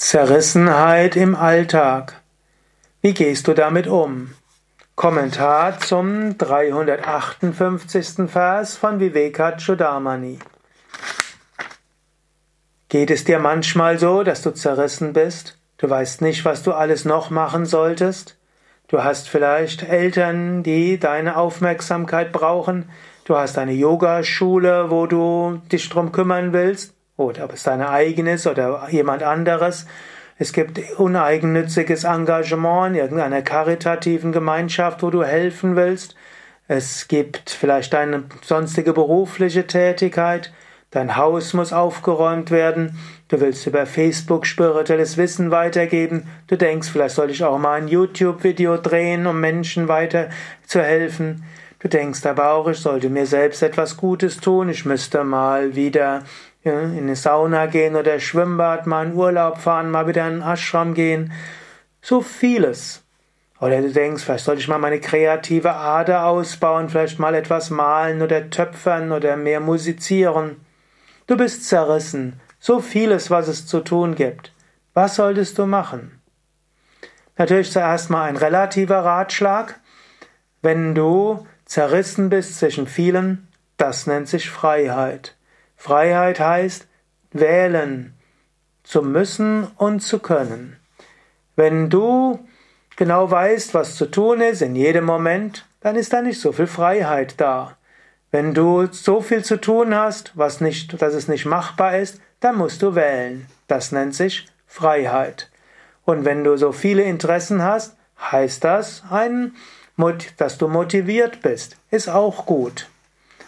Zerrissenheit im Alltag. Wie gehst du damit um? Kommentar zum 358. Vers von Vivekachudamani. Geht es dir manchmal so, dass du zerrissen bist? Du weißt nicht, was du alles noch machen solltest? Du hast vielleicht Eltern, die deine Aufmerksamkeit brauchen. Du hast eine Yogaschule, wo du dich drum kümmern willst oder ob es deine eigenes oder jemand anderes. Es gibt uneigennütziges Engagement in irgendeiner karitativen Gemeinschaft, wo du helfen willst. Es gibt vielleicht deine sonstige berufliche Tätigkeit. Dein Haus muss aufgeräumt werden. Du willst über Facebook spirituelles Wissen weitergeben. Du denkst, vielleicht soll ich auch mal ein YouTube-Video drehen, um Menschen weiter zu helfen. Du denkst aber auch, ich sollte mir selbst etwas Gutes tun. Ich müsste mal wieder in eine Sauna gehen oder Schwimmbad, mal in Urlaub fahren, mal wieder in einen Ashram gehen. So vieles. Oder du denkst, vielleicht sollte ich mal meine kreative Ader ausbauen, vielleicht mal etwas malen oder töpfern oder mehr musizieren. Du bist zerrissen. So vieles, was es zu tun gibt. Was solltest du machen? Natürlich zuerst mal ein relativer Ratschlag. Wenn du zerrissen bist zwischen vielen, das nennt sich Freiheit. Freiheit heißt wählen, zu müssen und zu können. Wenn du genau weißt, was zu tun ist in jedem Moment, dann ist da nicht so viel Freiheit da. Wenn du so viel zu tun hast, was nicht, dass es nicht machbar ist, dann musst du wählen. Das nennt sich Freiheit. Und wenn du so viele Interessen hast, heißt das, ein, dass du motiviert bist. Ist auch gut.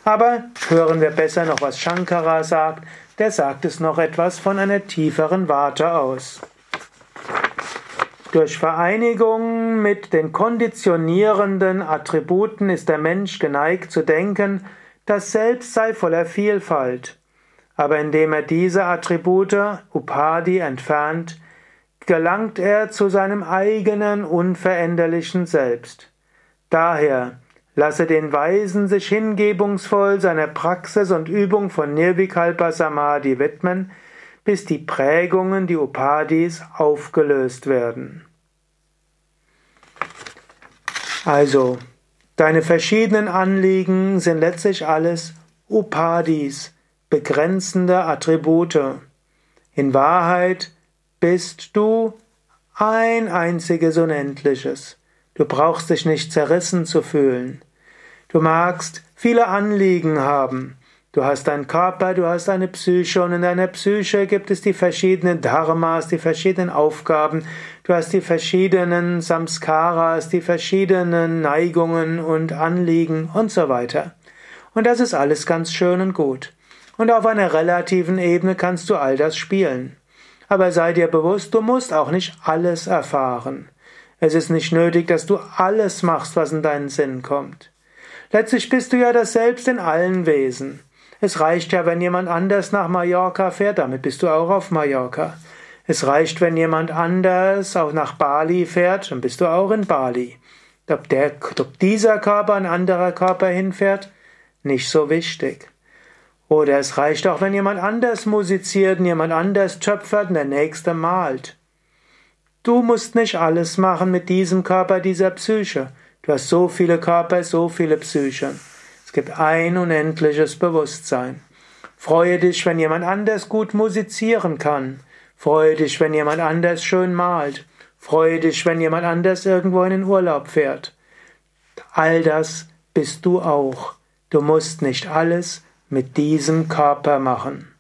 Aber hören wir besser noch, was Shankara sagt. Der sagt es noch etwas von einer tieferen Warte aus. Durch Vereinigung mit den konditionierenden Attributen ist der Mensch geneigt zu denken, das Selbst sei voller Vielfalt. Aber indem er diese Attribute, Upadi, entfernt, gelangt er zu seinem eigenen unveränderlichen Selbst. Daher Lasse den Weisen sich hingebungsvoll seiner Praxis und Übung von Nirvikalpa Samadhi widmen, bis die Prägungen, die Upadis, aufgelöst werden. Also, deine verschiedenen Anliegen sind letztlich alles Upadis, begrenzende Attribute. In Wahrheit bist du ein einziges Unendliches. Du brauchst dich nicht zerrissen zu fühlen. Du magst viele Anliegen haben. Du hast deinen Körper, du hast eine Psyche und in deiner Psyche gibt es die verschiedenen Dharmas, die verschiedenen Aufgaben, du hast die verschiedenen Samskaras, die verschiedenen Neigungen und Anliegen und so weiter. Und das ist alles ganz schön und gut. Und auf einer relativen Ebene kannst du all das spielen. Aber sei dir bewusst, du musst auch nicht alles erfahren. Es ist nicht nötig, dass du alles machst, was in deinen Sinn kommt. Letztlich bist du ja das Selbst in allen Wesen. Es reicht ja, wenn jemand anders nach Mallorca fährt, damit bist du auch auf Mallorca. Es reicht, wenn jemand anders auch nach Bali fährt, dann bist du auch in Bali. Ob, der, ob dieser Körper ein anderer Körper hinfährt, nicht so wichtig. Oder es reicht auch, wenn jemand anders musiziert und jemand anders töpfert und der nächste malt. Du musst nicht alles machen mit diesem Körper, dieser Psyche. Du hast so viele Körper, so viele Psychen. Es gibt ein unendliches Bewusstsein. Freue dich, wenn jemand anders gut musizieren kann. Freue dich, wenn jemand anders schön malt. Freue dich, wenn jemand anders irgendwo in den Urlaub fährt. All das bist du auch. Du musst nicht alles mit diesem Körper machen.